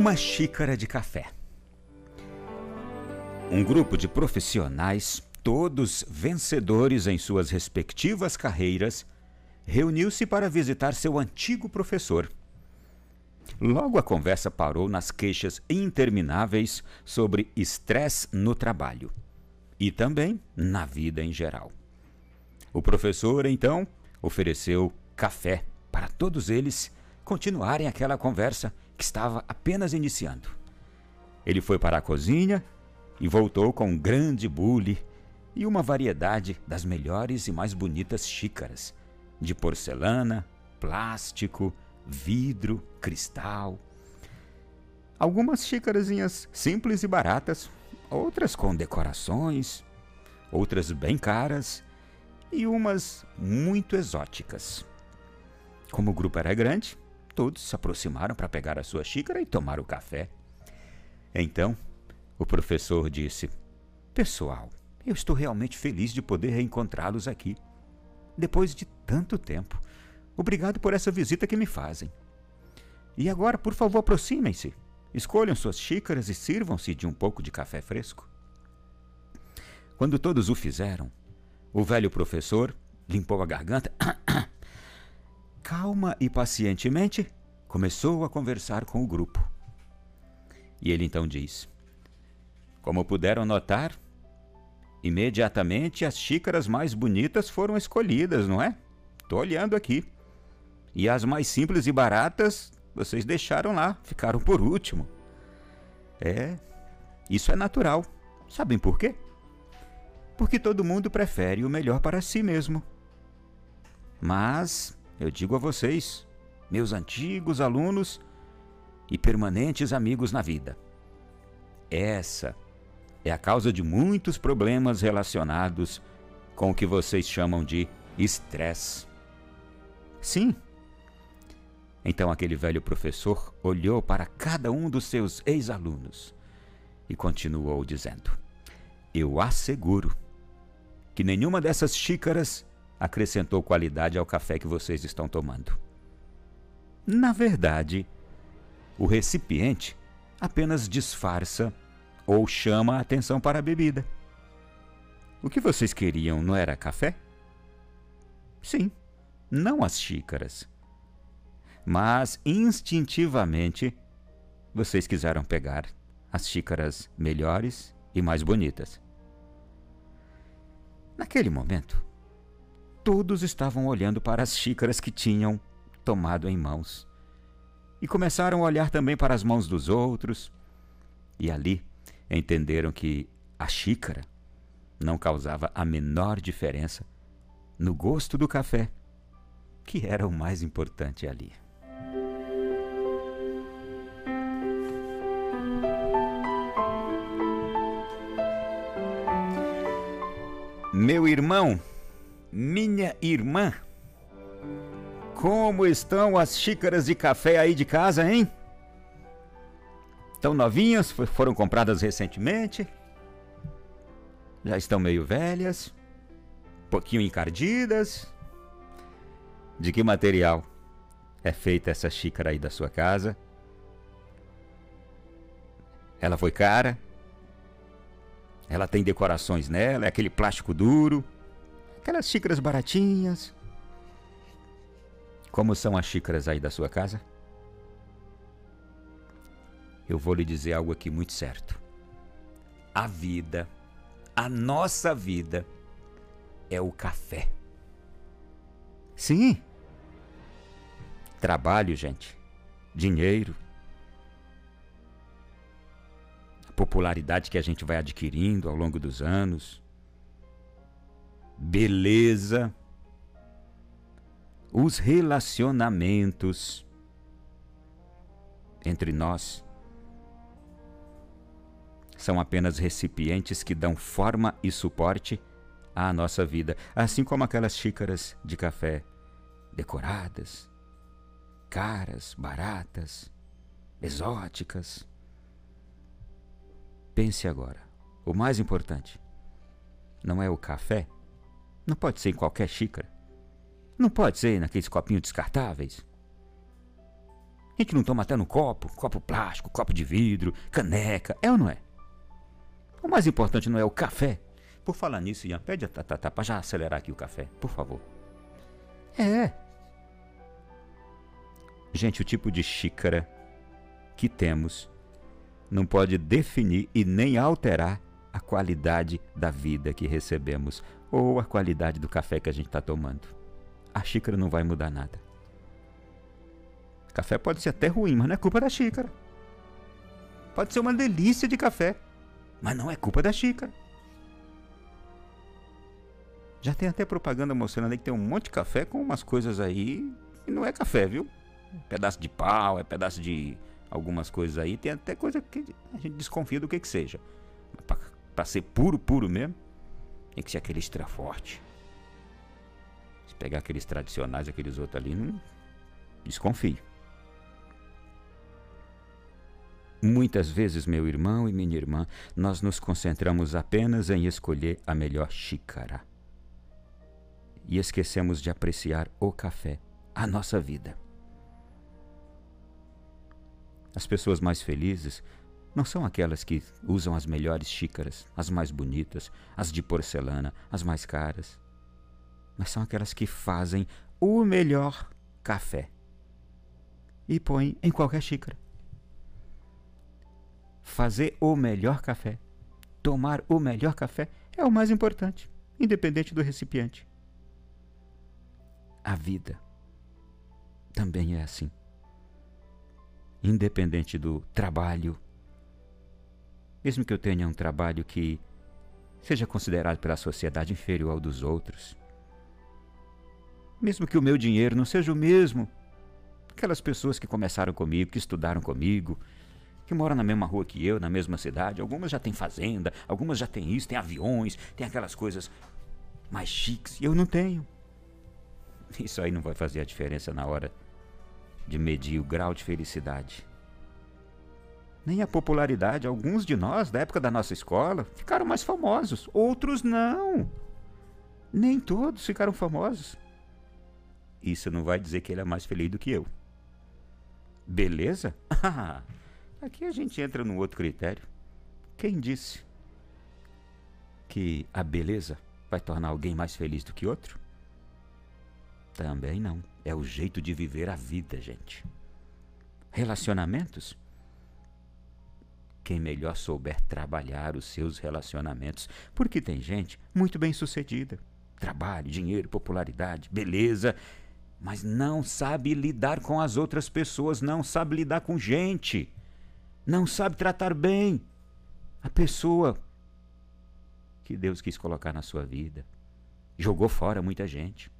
Uma xícara de café. Um grupo de profissionais, todos vencedores em suas respectivas carreiras, reuniu-se para visitar seu antigo professor. Logo a conversa parou nas queixas intermináveis sobre estresse no trabalho e também na vida em geral. O professor, então, ofereceu café para todos eles continuarem aquela conversa que estava apenas iniciando. Ele foi para a cozinha e voltou com um grande bule e uma variedade das melhores e mais bonitas xícaras de porcelana, plástico, vidro, cristal. Algumas xícarazinhas simples e baratas, outras com decorações, outras bem caras e umas muito exóticas. Como o grupo era grande, todos se aproximaram para pegar a sua xícara e tomar o café. Então, o professor disse: Pessoal, eu estou realmente feliz de poder reencontrá-los aqui. Depois de tanto tempo. Obrigado por essa visita que me fazem. E agora, por favor, aproximem-se. Escolham suas xícaras e sirvam-se de um pouco de café fresco. Quando todos o fizeram, o velho professor limpou a garganta calma e pacientemente, começou a conversar com o grupo. E ele então diz: Como puderam notar, imediatamente as xícaras mais bonitas foram escolhidas, não é? Estou olhando aqui. E as mais simples e baratas vocês deixaram lá, ficaram por último. É, isso é natural. Sabem por quê? Porque todo mundo prefere o melhor para si mesmo. Mas eu digo a vocês, meus antigos alunos e permanentes amigos na vida. Essa é a causa de muitos problemas relacionados com o que vocês chamam de estresse. Sim. Então aquele velho professor olhou para cada um dos seus ex-alunos e continuou dizendo: Eu asseguro que nenhuma dessas xícaras acrescentou qualidade ao café que vocês estão tomando. Na verdade, o recipiente apenas disfarça ou chama a atenção para a bebida. O que vocês queriam não era café? Sim, não as xícaras. Mas instintivamente vocês quiseram pegar as xícaras melhores e mais bonitas. Naquele momento, todos estavam olhando para as xícaras que tinham tomado em mãos. E começaram a olhar também para as mãos dos outros. E ali entenderam que a xícara não causava a menor diferença no gosto do café, que era o mais importante ali. Meu irmão, minha irmã, como estão as xícaras de café aí de casa, hein? Estão novinhas? Foram compradas recentemente? Já estão meio velhas? Pouquinho encardidas? De que material é feita essa xícara aí da sua casa? Ela foi cara? Ela tem decorações nela? É aquele plástico duro? Aquelas xícaras baratinhas. Como são as xícaras aí da sua casa? Eu vou lhe dizer algo aqui muito certo. A vida, a nossa vida, é o café. Sim. Trabalho, gente. Dinheiro. A popularidade que a gente vai adquirindo ao longo dos anos beleza, os relacionamentos entre nós são apenas recipientes que dão forma e suporte à nossa vida, assim como aquelas xícaras de café decoradas, caras, baratas, exóticas. Pense agora, o mais importante não é o café não pode ser em qualquer xícara. Não pode ser naqueles copinhos descartáveis. A gente não toma até no copo, copo plástico, copo de vidro, caneca, é ou não é? O mais importante não é o café. Por falar nisso, Ian, pede a Tatá para já acelerar aqui o café, por favor. É. Gente, o tipo de xícara que temos não pode definir e nem alterar a qualidade da vida que recebemos ou a qualidade do café que a gente está tomando. A xícara não vai mudar nada. Café pode ser até ruim, mas não é culpa da xícara. Pode ser uma delícia de café, mas não é culpa da xícara. Já tem até propaganda mostrando aí que tem um monte de café com umas coisas aí e não é café, viu? Pedaço de pau, é pedaço de algumas coisas aí. Tem até coisa que a gente desconfia do que que seja. Para ser puro, puro mesmo, tem que ser aquele extra forte. Se pegar aqueles tradicionais, aqueles outros ali, não desconfio. Muitas vezes, meu irmão e minha irmã, nós nos concentramos apenas em escolher a melhor xícara. E esquecemos de apreciar o café, a nossa vida. As pessoas mais felizes não são aquelas que usam as melhores xícaras, as mais bonitas, as de porcelana, as mais caras, mas são aquelas que fazem o melhor café e põem em qualquer xícara fazer o melhor café, tomar o melhor café é o mais importante, independente do recipiente. A vida também é assim. Independente do trabalho, mesmo que eu tenha um trabalho que seja considerado pela sociedade inferior ao dos outros, mesmo que o meu dinheiro não seja o mesmo, aquelas pessoas que começaram comigo, que estudaram comigo, que moram na mesma rua que eu, na mesma cidade. Algumas já têm fazenda, algumas já têm isso, têm aviões, têm aquelas coisas mais chiques. E eu não tenho. Isso aí não vai fazer a diferença na hora de medir o grau de felicidade. Nem a popularidade. Alguns de nós, da época da nossa escola, ficaram mais famosos. Outros não. Nem todos ficaram famosos. Isso não vai dizer que ele é mais feliz do que eu. Beleza? Aqui a gente entra num outro critério. Quem disse que a beleza vai tornar alguém mais feliz do que outro? Também não. É o jeito de viver a vida, gente. Relacionamentos? Quem melhor souber trabalhar os seus relacionamentos, porque tem gente muito bem sucedida. Trabalho, dinheiro, popularidade, beleza, mas não sabe lidar com as outras pessoas, não sabe lidar com gente não sabe tratar bem a pessoa que Deus quis colocar na sua vida. Jogou fora muita gente.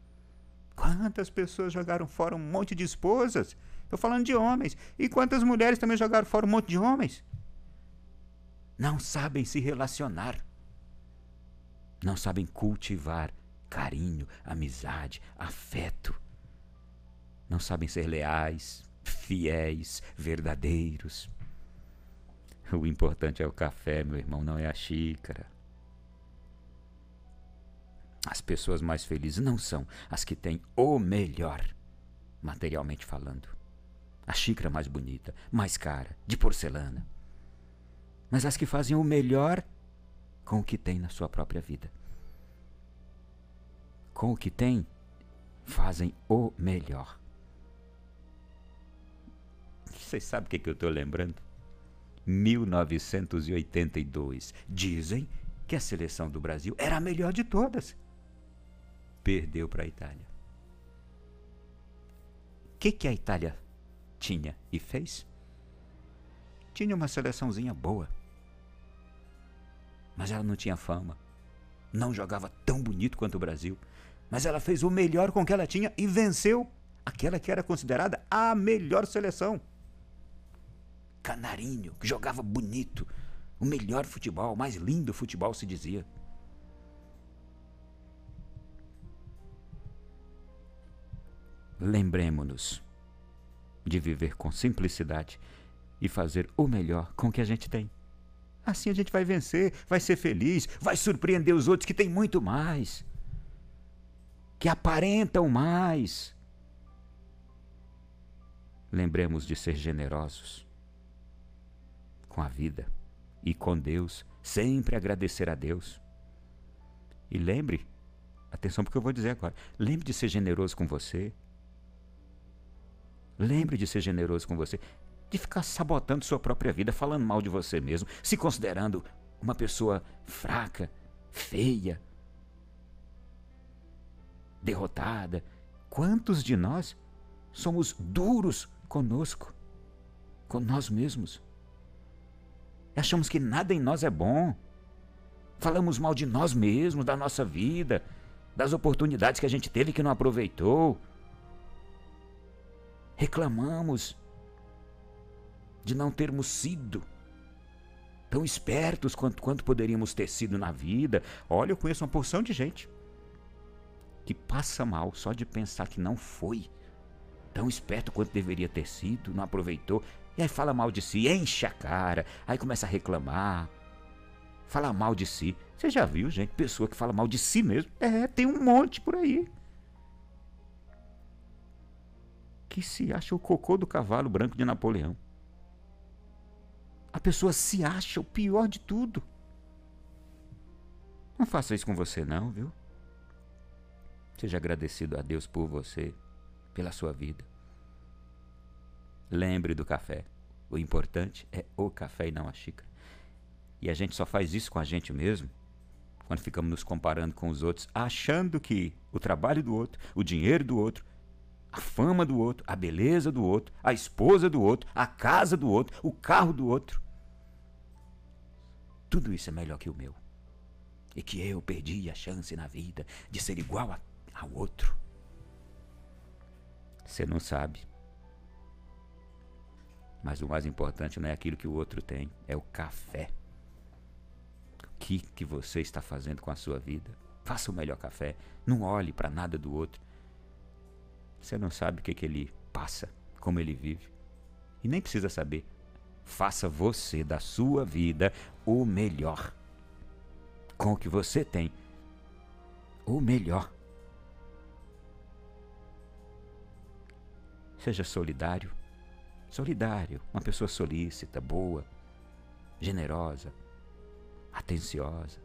Quantas pessoas jogaram fora um monte de esposas? Estou falando de homens. E quantas mulheres também jogaram fora um monte de homens? Não sabem se relacionar. Não sabem cultivar carinho, amizade, afeto. Não sabem ser leais, fiéis, verdadeiros. O importante é o café, meu irmão, não é a xícara. As pessoas mais felizes não são as que têm o melhor, materialmente falando. A xícara mais bonita, mais cara, de porcelana. Mas as que fazem o melhor com o que tem na sua própria vida. Com o que tem, fazem o melhor. Vocês sabem o que, que eu estou lembrando? 1982. Dizem que a seleção do Brasil era a melhor de todas. Perdeu para a Itália. O que, que a Itália tinha e fez? Tinha uma seleçãozinha boa. Mas ela não tinha fama. Não jogava tão bonito quanto o Brasil. Mas ela fez o melhor com que ela tinha e venceu aquela que era considerada a melhor seleção canarinho, que jogava bonito. O melhor futebol, o mais lindo futebol se dizia. Lembremos-nos de viver com simplicidade e fazer o melhor com o que a gente tem. Assim a gente vai vencer, vai ser feliz, vai surpreender os outros que têm muito mais, que aparentam mais. lembremos de ser generosos com a vida e com Deus, sempre agradecer a Deus. E lembre, atenção porque eu vou dizer agora, lembre de ser generoso com você. Lembre de ser generoso com você, de ficar sabotando sua própria vida, falando mal de você mesmo, se considerando uma pessoa fraca, feia, derrotada. Quantos de nós somos duros conosco, com nós mesmos? Achamos que nada em nós é bom. Falamos mal de nós mesmos, da nossa vida, das oportunidades que a gente teve que não aproveitou. Reclamamos de não termos sido tão espertos quanto, quanto poderíamos ter sido na vida. Olha, eu conheço uma porção de gente que passa mal só de pensar que não foi tão esperto quanto deveria ter sido, não aproveitou. E aí fala mal de si, enche a cara, aí começa a reclamar. Fala mal de si. Você já viu, gente, pessoa que fala mal de si mesmo? É, tem um monte por aí. Que se acha o cocô do cavalo branco de Napoleão. A pessoa se acha o pior de tudo. Não faça isso com você, não, viu? Seja agradecido a Deus por você, pela sua vida. Lembre do café. O importante é o café e não a xícara. E a gente só faz isso com a gente mesmo quando ficamos nos comparando com os outros, achando que o trabalho do outro, o dinheiro do outro, a fama do outro, a beleza do outro, a esposa do outro, a casa do outro, o carro do outro. Tudo isso é melhor que o meu. E que eu perdi a chance na vida de ser igual a, ao outro. Você não sabe. Mas o mais importante não é aquilo que o outro tem, é o café. O que, que você está fazendo com a sua vida? Faça o melhor café. Não olhe para nada do outro. Você não sabe o que, que ele passa, como ele vive. E nem precisa saber. Faça você da sua vida o melhor. Com o que você tem. O melhor. Seja solidário. Solidário. Uma pessoa solícita, boa, generosa, atenciosa.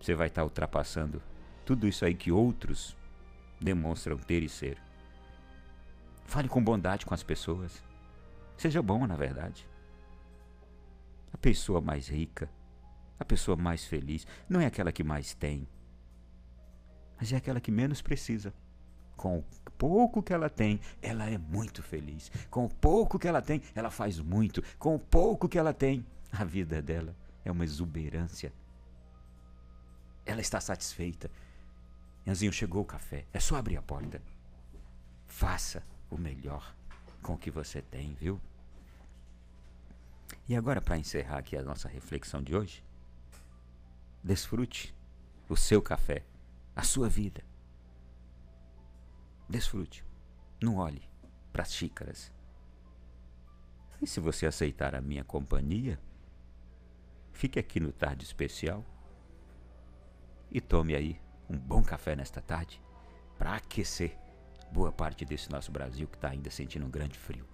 Você vai estar ultrapassando tudo isso aí que outros demonstram ter e ser. Fale com bondade com as pessoas. Seja bom, na verdade. A pessoa mais rica, a pessoa mais feliz, não é aquela que mais tem, mas é aquela que menos precisa. Com o pouco que ela tem, ela é muito feliz. Com o pouco que ela tem, ela faz muito. Com o pouco que ela tem, a vida dela é uma exuberância. Ela está satisfeita. Janzinho, chegou o café. É só abrir a porta. Faça o melhor com o que você tem, viu? E agora, para encerrar aqui a nossa reflexão de hoje, desfrute o seu café, a sua vida. Desfrute. Não olhe para as xícaras. E se você aceitar a minha companhia, fique aqui no Tarde Especial e tome aí um bom café nesta tarde para aquecer boa parte desse nosso Brasil que está ainda sentindo um grande frio.